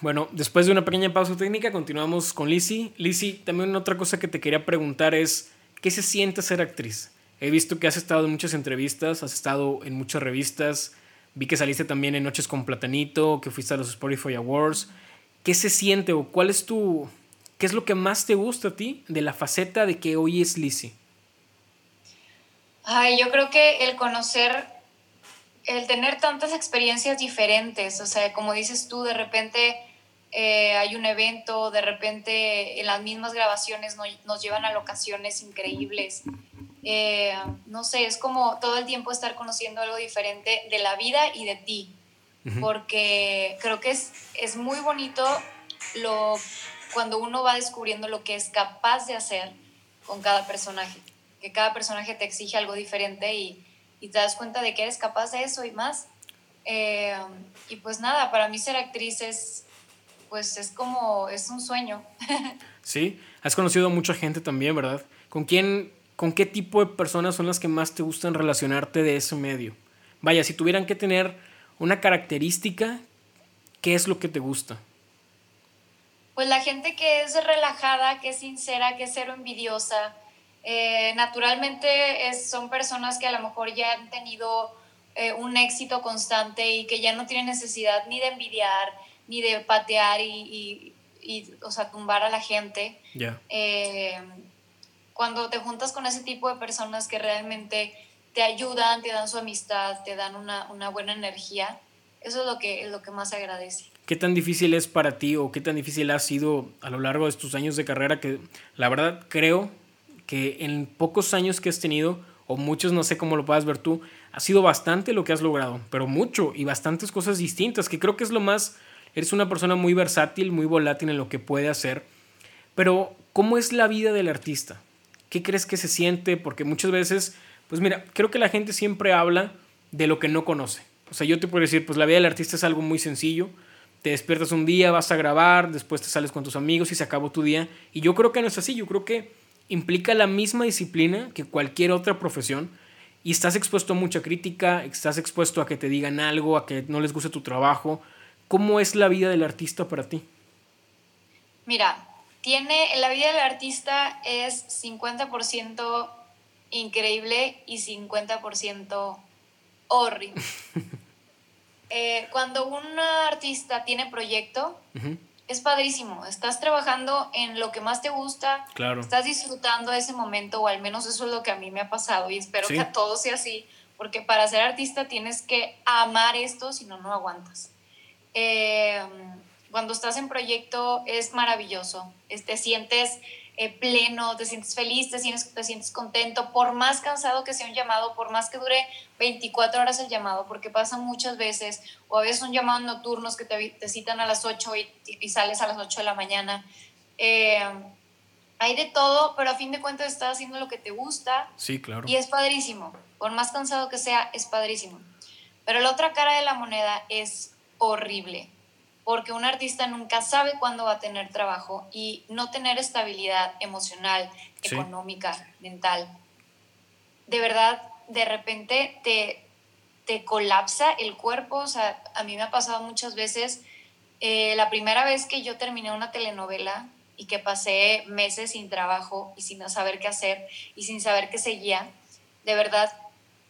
Bueno, después de una pequeña pausa técnica, continuamos con Lizzie. Lizzie, también otra cosa que te quería preguntar es, ¿qué se siente ser actriz? He visto que has estado en muchas entrevistas, has estado en muchas revistas, vi que saliste también en Noches con Platanito, que fuiste a los Spotify Awards. ¿Qué se siente o cuál es tu, qué es lo que más te gusta a ti de la faceta de que hoy es Lizzie? Ay, yo creo que el conocer el tener tantas experiencias diferentes, o sea, como dices tú, de repente eh, hay un evento, de repente en las mismas grabaciones nos, llevan a locaciones increíbles. Eh, no sé, es como todo el tiempo estar conociendo algo diferente de la vida y de ti, porque creo que es, es muy bonito lo, cuando uno va descubriendo lo que es capaz de hacer con cada personaje, que cada personaje te exige algo diferente y, y te das cuenta de que eres capaz de eso y más. Eh, y pues nada, para mí ser actriz es, pues es como, es un sueño. sí, has conocido a mucha gente también, ¿verdad? ¿Con quién, con qué tipo de personas son las que más te gustan relacionarte de ese medio? Vaya, si tuvieran que tener una característica, ¿qué es lo que te gusta? Pues la gente que es relajada, que es sincera, que es cero envidiosa, eh, naturalmente es, son personas que a lo mejor ya han tenido eh, un éxito constante y que ya no tienen necesidad ni de envidiar, ni de patear y, y, o sea, tumbar a la gente. Eh, cuando te juntas con ese tipo de personas que realmente te ayudan, te dan su amistad, te dan una, una buena energía, eso es lo que, es lo que más agradece. ¿Qué tan difícil es para ti o qué tan difícil ha sido a lo largo de tus años de carrera? Que la verdad creo que en pocos años que has tenido, o muchos, no sé cómo lo puedas ver tú, ha sido bastante lo que has logrado, pero mucho y bastantes cosas distintas, que creo que es lo más, eres una persona muy versátil, muy volátil en lo que puede hacer, pero ¿cómo es la vida del artista? ¿Qué crees que se siente? Porque muchas veces, pues mira, creo que la gente siempre habla de lo que no conoce. O sea, yo te puedo decir, pues la vida del artista es algo muy sencillo. Te despiertas un día, vas a grabar, después te sales con tus amigos y se acabó tu día. Y yo creo que no es así. Yo creo que implica la misma disciplina que cualquier otra profesión y estás expuesto a mucha crítica, estás expuesto a que te digan algo, a que no les guste tu trabajo. ¿Cómo es la vida del artista para ti? Mira, tiene, la vida del artista es 50% increíble y 50% horrible. Eh, cuando un artista tiene proyecto, es padrísimo. Estás trabajando en lo que más te gusta. Claro. Estás disfrutando ese momento, o al menos eso es lo que a mí me ha pasado y espero que a todos sea así, porque para ser artista tienes que amar esto, si no, no aguantas. Eh, cuando estás en proyecto es maravilloso. Te sientes eh, pleno, te sientes feliz, te sientes, te sientes contento, por más cansado que sea un llamado, por más que dure 24 horas el llamado, porque pasa muchas veces, o a veces son llamados nocturnos que te, te citan a las 8 y, sales a las 8 de la mañana. Eh, hay de todo, pero a fin de cuentas estás haciendo lo que te gusta. Sí, claro. Y es padrísimo. Por más cansado que sea, es padrísimo. Pero la otra cara de la moneda es horrible porque un artista nunca sabe cuándo va a tener trabajo y no tener estabilidad emocional, económica, mental. De verdad, de repente te, te colapsa el cuerpo. O sea, a mí me ha pasado muchas veces. Eh, la primera vez que yo terminé una telenovela y que pasé meses sin trabajo y sin saber qué hacer y sin saber qué seguía, de verdad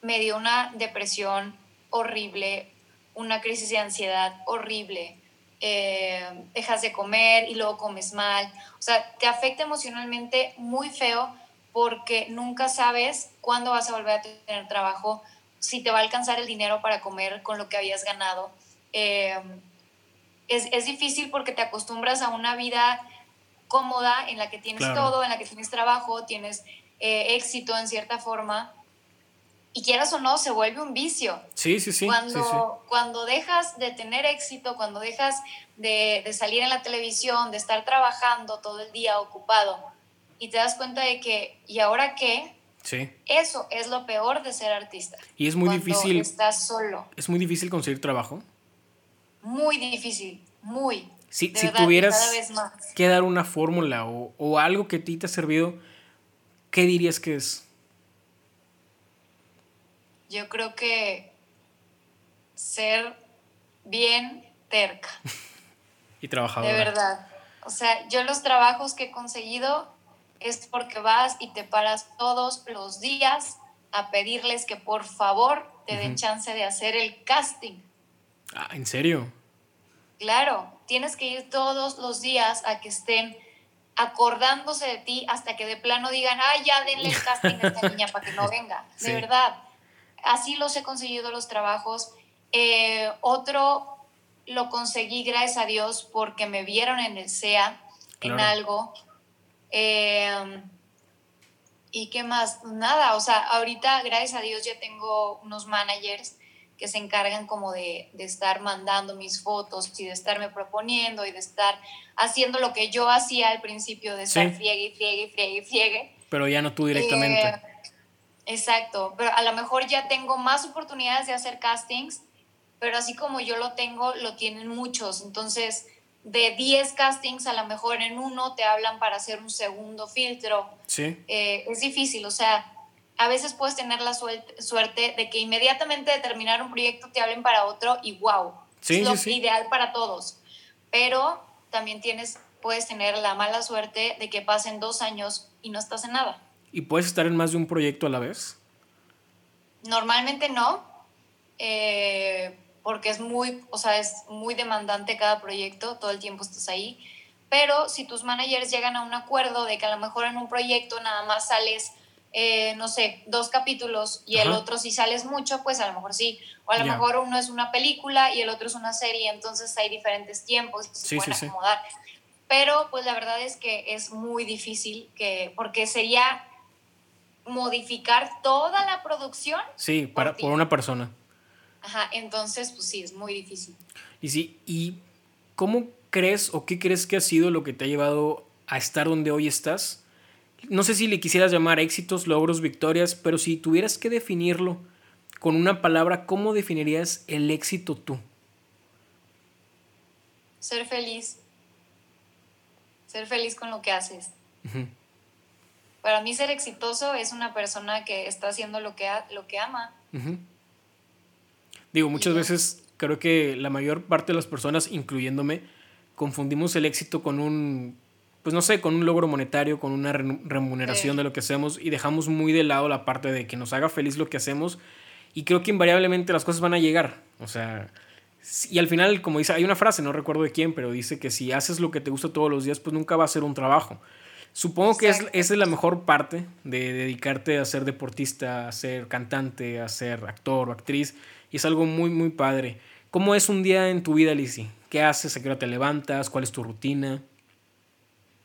me dio una depresión horrible, una crisis de ansiedad horrible eh, dejas de comer y luego comes mal. O sea, te afecta emocionalmente muy feo porque nunca sabes cuándo vas a volver a tener trabajo, si te va a alcanzar el dinero para comer con lo que habías ganado. Eh, es, es, difícil porque te acostumbras a una vida cómoda en la que tienes todo, en la que tienes trabajo, tienes eh, éxito en cierta forma y quieras o no, se vuelve un vicio. Sí, sí, sí. Cuando, cuando dejas de tener éxito, cuando dejas de, salir en la televisión, de estar trabajando todo el día ocupado, y te das cuenta de que, ¿y ahora qué? Sí. Eso es lo peor de ser artista. Y es muy difícil. Estás solo. Es muy difícil conseguir trabajo. Muy difícil, muy. Si, si tuvieras que dar una fórmula o, o algo que a ti te ha servido, ¿qué dirías que es? Yo creo que ser bien terca. y trabajadora. De verdad. O sea, yo los trabajos que he conseguido es porque vas y te paras todos los días a pedirles que por favor te den chance de hacer el casting. Ah, ¿en serio? Claro, tienes que ir todos los días a que estén acordándose de ti hasta que de plano digan, ay, ya denle el casting a esta niña para que no venga. De verdad, así los he conseguido los trabajos. Eh, otro lo conseguí, gracias a Dios, porque me vieron en el SEA, en algo. Eh, ¿Y qué más? Nada, o sea, ahorita, gracias a Dios, ya tengo unos managers que se encargan como de, de, estar mandando mis fotos y de estarme proponiendo y de estar haciendo lo que yo hacía al principio, de estar friegue y friegue y friegue y friegue. Pero ya no tú directamente. Eh, exacto, pero a lo mejor ya tengo más oportunidades de hacer castings, pero así como yo lo tengo, lo tienen muchos. Entonces, de 10 castings, a lo mejor en uno te hablan para hacer un segundo filtro. Sí. Eh, es difícil, o sea, a veces puedes tener la suerte de que inmediatamente de terminar un proyecto te hablen para otro y wow, es lo ideal para todos. Pero también tienes, puedes tener la mala suerte de que pasen dos años y no estás en nada. ¿Y puedes estar en más de un proyecto a la vez? Normalmente no. Eh, porque es muy, o sea, es muy demandante cada proyecto, todo el tiempo estás ahí. Pero si tus managers llegan a un acuerdo de que a lo mejor en un proyecto nada más sales, eh, no sé, dos capítulos y el otro si sales mucho, pues a lo mejor sí. O a lo mejor uno es una película y el otro es una serie, entonces hay diferentes tiempos que se pueden acomodar. Pero pues la verdad es que es muy difícil que, porque sería modificar toda la producción. Sí, para, por una persona. Ajá, entonces, pues sí, es muy difícil. Y sí, ¿y cómo crees o qué crees que ha sido lo que te ha llevado a estar donde hoy estás? No sé si le quisieras llamar éxitos, logros, victorias, pero si tuvieras que definirlo con una palabra, ¿cómo definirías el éxito tú? Ser feliz. Ser feliz con lo que haces. Para mí ser exitoso es una persona que está haciendo lo que, lo que ama. Digo, muchas veces creo que la mayor parte de las personas, incluyéndome, confundimos el éxito con un, pues no sé, con un logro monetario, con una remuneración de lo que hacemos y dejamos muy de lado la parte de que nos haga feliz lo que hacemos y creo que invariablemente las cosas van a llegar. O sea, y al final, como dice, hay una frase, no recuerdo de quién, pero dice que si haces lo que te gusta todos los días, pues nunca va a ser un trabajo. Supongo que es, esa es la mejor parte de dedicarte a ser deportista, a ser cantante, a ser actor o actriz y es algo muy, muy padre. ¿Cómo es un día en tu vida, Lizzy? ¿Qué haces? ¿A qué hora te levantas? ¿Cuál es tu rutina?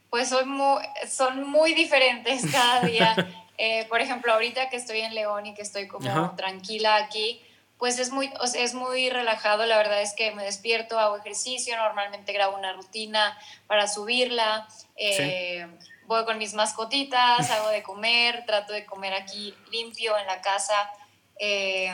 Pues son muy, son muy diferentes cada día. Eh, por ejemplo, ahorita que estoy en León y que estoy como tranquila aquí, pues es muy, es muy relajado. La verdad es que me despierto, hago ejercicio, normalmente grabo una rutina para subirla. Eh, voy con mis mascotitas, hago de comer, trato de comer aquí limpio en la casa. Eh,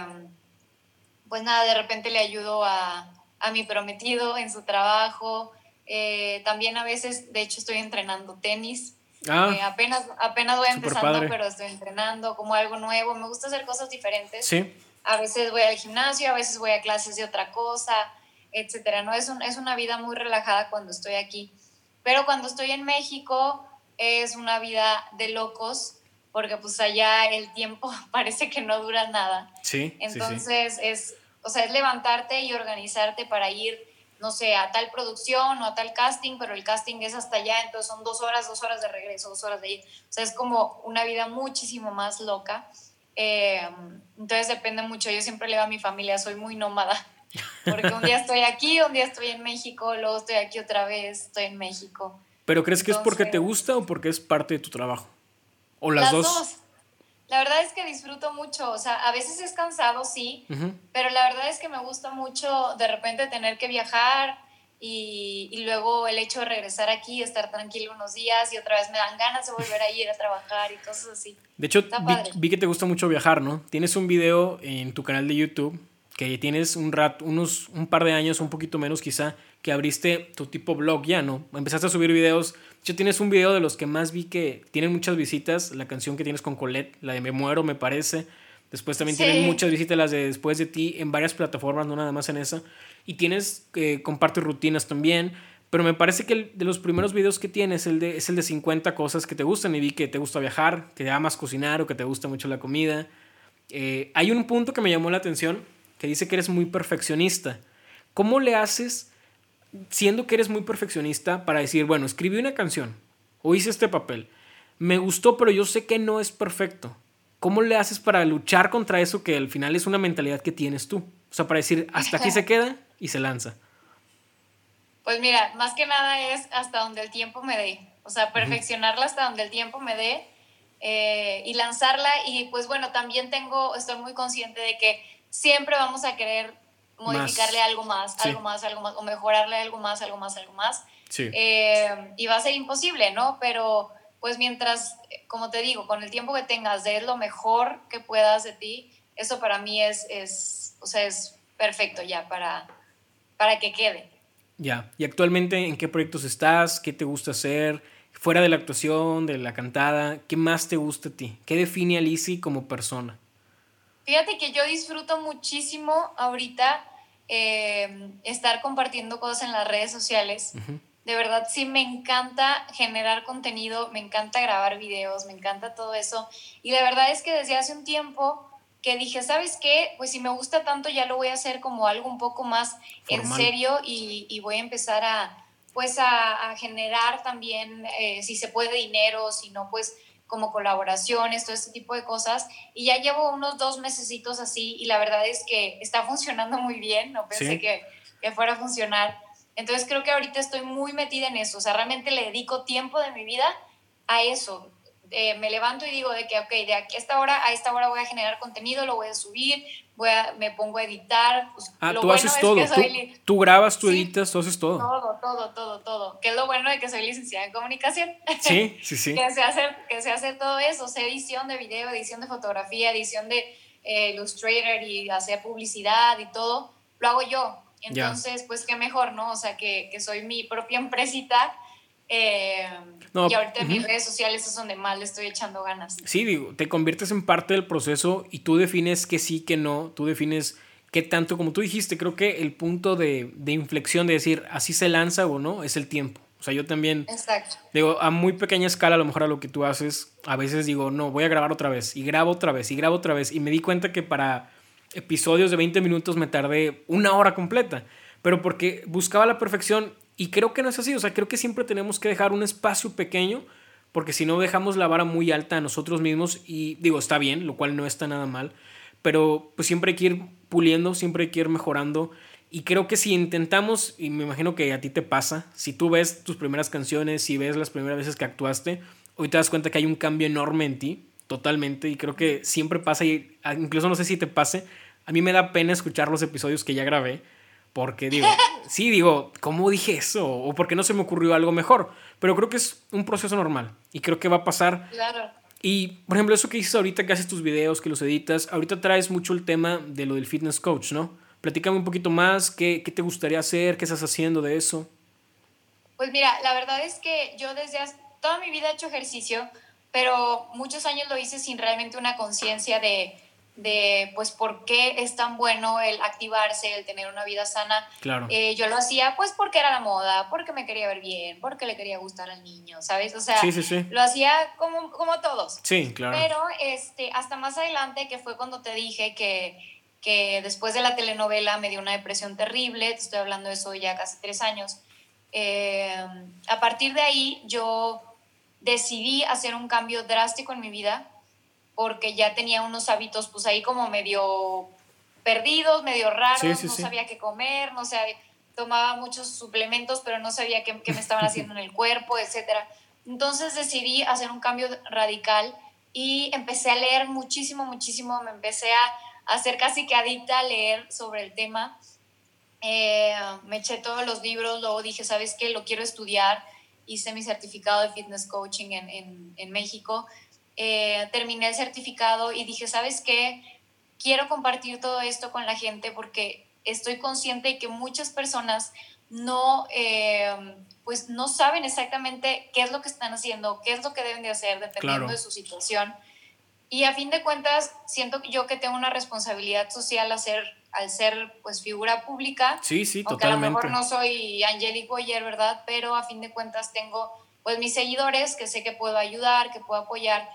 pues nada, de repente le ayudo a, mi prometido en su trabajo. Eh, también a veces, de hecho, estoy entrenando tenis. Ah, eh, apenas, apenas voy empezando, pero estoy entrenando como algo nuevo. Me gusta hacer cosas diferentes. Sí. A veces voy al gimnasio, a veces voy a clases de otra cosa, etcétera. ¿no? Es, un, es una vida muy relajada cuando estoy aquí. Pero cuando estoy en México es una vida de locos porque pues allá el tiempo parece que no dura nada. Sí. Entonces es o sea, es levantarte y organizarte para ir, no sé, a tal producción o a tal casting, pero el casting es hasta allá, entonces son dos horas, dos horas de regreso, dos horas de ir. O sea, es como una vida muchísimo más loca. Eh, entonces depende mucho. Yo siempre le digo a mi familia, soy muy nómada. Porque un día estoy aquí, un día estoy en México, luego estoy aquí otra vez, estoy en México. ¿Pero crees que es porque te gusta o porque es parte de tu trabajo? ¿O las, dos? La verdad es que disfruto mucho, o sea, a veces es cansado, sí, pero la verdad es que me gusta mucho de repente tener que viajar y, y, luego el hecho de regresar aquí, estar tranquilo unos días y otra vez me dan ganas de volver a ir a trabajar y cosas así. De hecho, vi, vi, que te gusta mucho viajar, ¿no? Tienes un video en tu canal de YouTube que tienes un rato, unos, un par de años, un poquito menos quizá, que abriste tu tipo blog ya, ¿no? Empezaste a subir videos. De tienes un video de los que más vi que tienen muchas visitas, la canción que tienes con Colette, la de Me Muero, me parece. Después también tienen muchas visitas las de Después de ti en varias plataformas, no nada más en esa. Y tienes, eh, compartes rutinas también. Pero me parece que el, de los primeros videos que tienes el de, es el de 50 cosas que te gustan. Y vi que te gusta viajar, que amas cocinar o que te gusta mucho la comida. Eh, hay un punto que me llamó la atención que dice que eres muy perfeccionista. ¿Cómo le haces, siendo que eres muy perfeccionista, para decir, bueno, escribí una canción o hice este papel? Me gustó, pero yo sé que no es perfecto. ¿Cómo le haces para luchar contra eso que al final es una mentalidad que tienes tú? O sea, para decir, hasta aquí se queda y se lanza. Pues mira, más que nada es hasta donde el tiempo me dé. O sea, perfeccionarla hasta donde el tiempo me dé eh, y lanzarla. Y pues bueno, también tengo, estoy muy consciente de que siempre vamos a querer modificarle algo más, algo más, algo más, o mejorarle algo más, algo más, algo más. Sí. Eh, y va a ser imposible, ¿no? Pero pues mientras, como te digo, con el tiempo que tengas, de lo mejor que puedas de ti, eso para mí es, es o sea, es perfecto ya para, para que quede. Ya, ¿y actualmente en qué proyectos estás? ¿Qué te gusta hacer? Fuera de la actuación, de la cantada, ¿qué más te gusta a ti? ¿Qué define a Lizzie como persona? Fíjate que yo disfruto muchísimo ahorita eh, estar compartiendo cosas en las redes sociales. De verdad, sí me encanta generar contenido, me encanta grabar videos, me encanta todo eso. Y de verdad es que desde hace un tiempo que dije, ¿sabes qué? Pues si me gusta tanto ya lo voy a hacer como algo un poco más en serio y, voy a empezar a, pues a, generar también, eh, si se puede, dinero, si no, pues como colaboraciones, todo este tipo de cosas. Y ya llevo unos dos mesecitos así y la verdad es que está funcionando muy bien, no pensé que, que fuera a funcionar. Entonces creo que ahorita estoy muy metida en eso, o sea, realmente le dedico tiempo de mi vida a eso, eh, me levanto y digo de que, ok, de aquí a esta hora, a esta hora voy a generar contenido, lo voy a subir, voy a, me pongo a editar. Pues, ah, tú haces todo. Tú, grabas, tú editas, tú haces todo. Todo, todo, todo, todo. Que es lo bueno de que soy licenciada en comunicación. Sí, sí, sí. que, sé hacer, que sé hacer todo eso, sé edición de video, edición de fotografía, edición de eh, Illustrator y hacer publicidad y todo. Lo hago yo. Entonces, pues qué mejor, ¿no? O sea, que, que soy mi propia empresita eh, y ahorita en mis redes sociales es donde más le estoy echando ganas. Sí, digo, te conviertes en parte del proceso y tú defines que sí, que no, tú defines qué tanto, como tú dijiste, creo que el punto de, de inflexión de decir así se lanza o no es el tiempo. O sea, yo también, Exacto. digo, a muy pequeña escala, a lo mejor a lo que tú haces, a veces digo, no, voy a grabar otra vez, y grabo otra vez, y grabo otra vez, y me di cuenta que para episodios de 20 minutos me tardé una hora completa, pero porque buscaba la perfección y creo que no es así, o sea, creo que siempre tenemos que dejar un espacio pequeño, porque si no dejamos la vara muy alta a nosotros mismos, y digo, está bien, lo cual no está nada mal, pero pues siempre hay que ir puliendo, siempre hay que ir mejorando. Y creo que si intentamos, y me imagino que a ti te pasa, si tú ves tus primeras canciones, si ves las primeras veces que actuaste, hoy te das cuenta que hay un cambio enorme en ti, totalmente, y creo que siempre pasa, y ah, incluso no sé si te pase, a mí me da pena escuchar los episodios que ya grabé, porque digo, sí, digo, ¿cómo dije eso? O porque no se me ocurrió algo mejor. Pero creo que es un proceso normal y creo que va a pasar. Claro. Y, por ejemplo, eso que dices ahorita, que haces tus videos, que los editas, ahorita traes mucho el tema de lo del fitness coach, ¿no? Platícame un poquito más, ¿qué, qué te gustaría hacer? ¿Qué estás haciendo de eso? Pues mira, la verdad es que yo desde toda mi vida he hecho ejercicio, pero muchos años lo hice sin realmente una conciencia de de pues por qué es tan bueno el activarse, el tener una vida sana. Claro. Eh, yo lo hacía pues porque era la moda, porque me quería ver bien, porque le quería gustar al niño, ¿sabes? O sea, lo hacía como, como todos. Sí, claro. Pero este, hasta más adelante, que fue cuando te dije que, que después de la telenovela me dio una depresión terrible, te estoy hablando de eso ya casi tres años, eh, a partir de ahí yo decidí hacer un cambio drástico en mi vida porque ya tenía unos hábitos pues ahí como medio perdidos, medio raros, no sabía qué comer, no sé, tomaba muchos suplementos, pero no sabía qué, qué me estaban haciendo en el cuerpo, etc. Entonces decidí hacer un cambio radical y empecé a leer muchísimo, muchísimo, me empecé a hacer casi que adicta a leer sobre el tema. Eh, me eché todos los libros, luego dije, ¿sabes qué? Lo quiero estudiar. Hice mi certificado de fitness coaching en, en, en México eh, terminé el certificado y dije, ¿sabes qué? Quiero compartir todo esto con la gente porque estoy consciente de que muchas personas no, eh, pues no saben exactamente qué es lo que están haciendo, qué es lo que deben de hacer dependiendo de su situación. Y a fin de cuentas, siento yo que tengo una responsabilidad social al ser, al ser pues figura pública. Sí, sí, aunque a lo mejor no soy Angelique Boyer, ¿verdad? Pero a fin de cuentas tengo pues mis seguidores que sé que puedo ayudar, que puedo apoyar.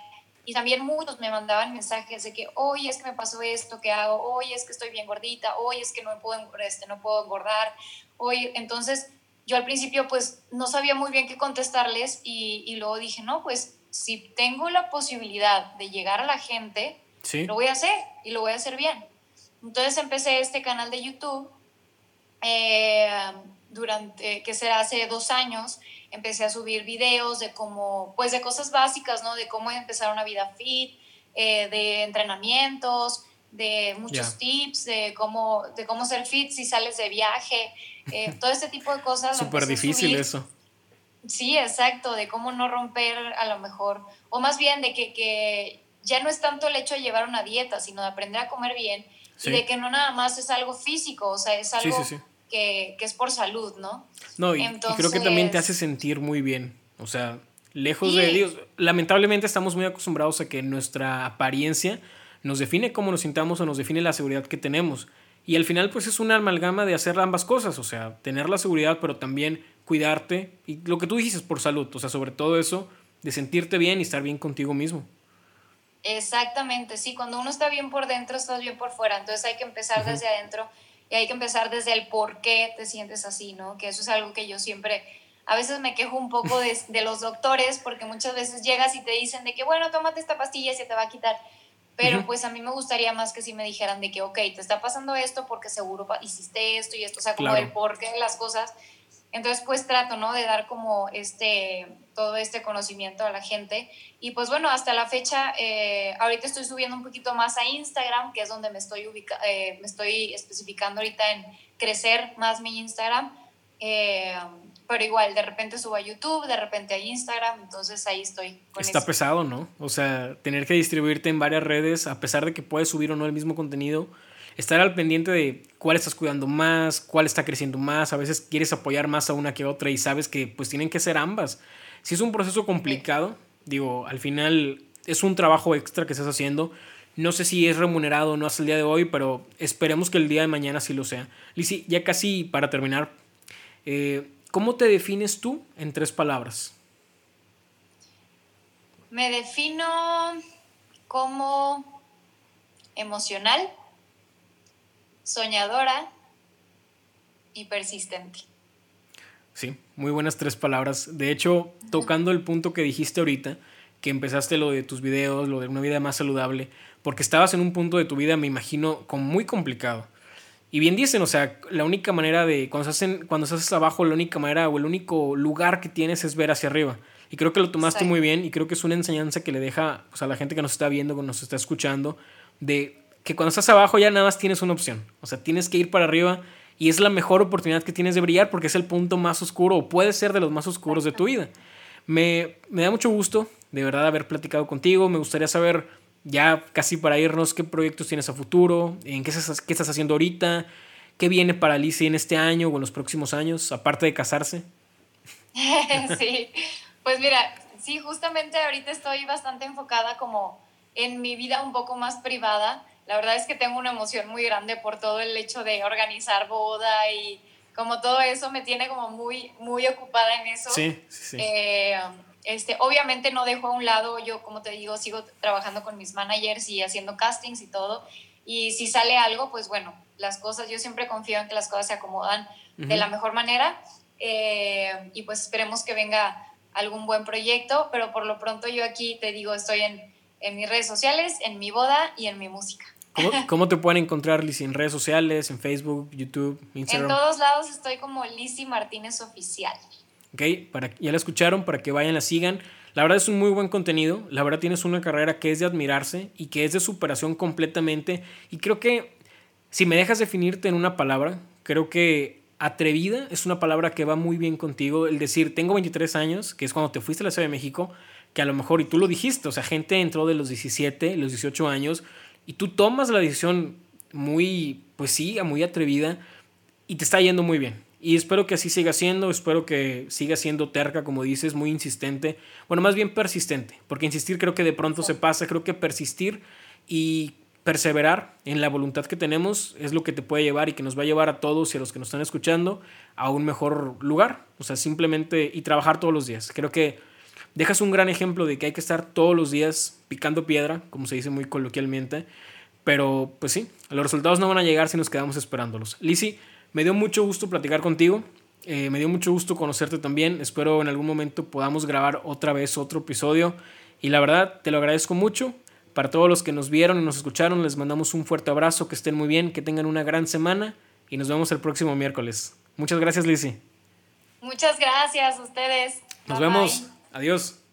Y también muchos me mandaban mensajes de que, hoy es que me pasó esto, ¿qué hago? Hoy es que estoy bien gordita, hoy es que no, puedo, este, no puedo engordar. Hoy, entonces, yo al principio pues no sabía muy bien qué contestarles y, y luego dije, no, pues si tengo la posibilidad de llegar a la gente, lo voy a hacer y lo voy a hacer bien. Entonces empecé este canal de YouTube eh, durante, que será hace dos años, empecé a subir videos de cómo, pues de cosas básicas, ¿no? De cómo empezar una vida fit, eh, de entrenamientos, de muchos tips, de cómo, de cómo ser fit si sales de viaje, eh, todo este tipo de cosas. Súper difícil eso. Sí, exacto, de cómo no romper a lo mejor, o más bien de que, que ya no es tanto el hecho de llevar una dieta, sino de aprender a comer bien y de que no nada más es algo físico, o sea, es algo que, que, es por salud, ¿no? No, y, creo que también te hace sentir muy bien, o sea, lejos de Dios, lamentablemente estamos muy acostumbrados a que nuestra apariencia nos define cómo nos sintamos o nos define la seguridad que tenemos. Y al final pues es una amalgama de hacer ambas cosas, o sea, tener la seguridad pero también cuidarte y lo que tú dices por salud, o sea, sobre todo eso de sentirte bien y estar bien contigo mismo. Exactamente, sí, cuando uno está bien por dentro, estás bien por fuera, entonces hay que empezar desde adentro y hay que empezar desde el por qué te sientes así, ¿no? Que eso es algo que yo siempre, a veces me quejo un poco de, de los doctores porque muchas veces llegas y te dicen de que, bueno, tómate esta pastilla y se te va a quitar. Pero pues a mí me gustaría más que si me dijeran de que, ok, te está pasando esto porque seguro hiciste esto y esto, o sea, como el por qué de las cosas. Entonces, pues trato, ¿no? De dar como este, todo este conocimiento a la gente. Y pues bueno, hasta la fecha, eh, ahorita estoy subiendo un poquito más a Instagram, que es donde me estoy, ubica eh, me estoy especificando ahorita en crecer más mi Instagram. Eh, pero igual, de repente subo a YouTube, de repente a Instagram, entonces ahí estoy. Está pesado, ¿no? O sea, tener que distribuirte en varias redes, a pesar de que puedes subir o no el mismo contenido, estar al pendiente de cuál estás cuidando más, cuál está creciendo más, a veces quieres apoyar más a una que a otra y sabes que pues tienen que ser ambas. Si es un proceso complicado, digo, al final es un trabajo extra que estás haciendo. No sé si es remunerado o no hasta el día de hoy, pero esperemos que el día de mañana sí lo sea. Lizzy, ya casi para terminar, eh, ¿cómo te defines tú en tres palabras? Me defino como emocional, soñadora y persistente. Sí, muy buenas tres palabras. De hecho, tocando el punto que dijiste ahorita, que empezaste lo de tus videos, lo de una vida más saludable, porque estabas en un punto de tu vida, me imagino, como muy complicado. Y bien dicen, o sea, la única manera de, cuando estás, cuando estás abajo, la única manera o el único lugar que tienes es ver hacia arriba. Y creo que lo tomaste muy bien y creo que es una enseñanza que le deja pues, a la gente que nos está viendo, que nos está escuchando, de que cuando estás abajo ya nada más tienes una opción. O sea, tienes que ir para arriba y es la mejor oportunidad que tienes de brillar porque es el punto más oscuro o puede ser de los más oscuros de tu vida. Me, me da mucho gusto, de verdad, haber platicado contigo. Me gustaría saber, ya casi para irnos, qué proyectos tienes a futuro, en qué estás, qué estás haciendo ahorita, qué viene para Alicia en este año o en los próximos años, aparte de casarse. sí, pues mira, sí, justamente ahorita estoy bastante enfocada como en mi vida un poco más privada la verdad es que tengo una emoción muy grande por todo el hecho de organizar boda y como todo eso me tiene como muy, muy ocupada en eso. Sí, sí. Eh, este, obviamente no dejo a un lado, yo como te digo, sigo trabajando con mis managers y haciendo castings y todo. Y si sale algo, pues bueno, las cosas, yo siempre confío en que las cosas se acomodan de la mejor manera. Eh, y pues esperemos que venga algún buen proyecto, pero por lo pronto yo aquí te digo, estoy en, en mis redes sociales, en mi boda y en mi música. ¿Cómo, te pueden encontrar, Lizzy? ¿En redes sociales, en Facebook, YouTube, Instagram? En todos lados estoy como Lizzy Martínez Oficial. Ok, para, ya la escucharon, para que vayan, la sigan. La verdad es un muy buen contenido. La verdad tienes una carrera que es de admirarse y que es de superación completamente. Y creo que si me dejas definirte en una palabra, creo que atrevida es una palabra que va muy bien contigo. El decir, tengo 23 años, que es cuando te fuiste a la Ciudad de México, que a lo mejor, y tú lo dijiste, o sea, gente entró de los 17, los 18 años y tú tomas la decisión muy, pues sí, muy atrevida y te está yendo muy bien. Y espero que así siga siendo, espero que siga siendo terca, como dices, muy insistente. Bueno, más bien persistente, porque insistir creo que de pronto se pasa, creo que persistir y perseverar en la voluntad que tenemos es lo que te puede llevar y que nos va a llevar a todos y a los que nos están escuchando a un mejor lugar. O sea, simplemente y trabajar todos los días. Creo que dejas un gran ejemplo de que hay que estar todos los días picando piedra, como se dice muy coloquialmente. Pero pues sí, los resultados no van a llegar si nos quedamos esperándolos. Lisi, me dio mucho gusto platicar contigo. Eh, me dio mucho gusto conocerte también. Espero en algún momento podamos grabar otra vez otro episodio. Y la verdad, te lo agradezco mucho. Para todos los que nos vieron y nos escucharon, les mandamos un fuerte abrazo, que estén muy bien, que tengan una gran semana y nos vemos el próximo miércoles. Muchas gracias, Lizzy. Muchas gracias a ustedes. Nos vemos. Adiós.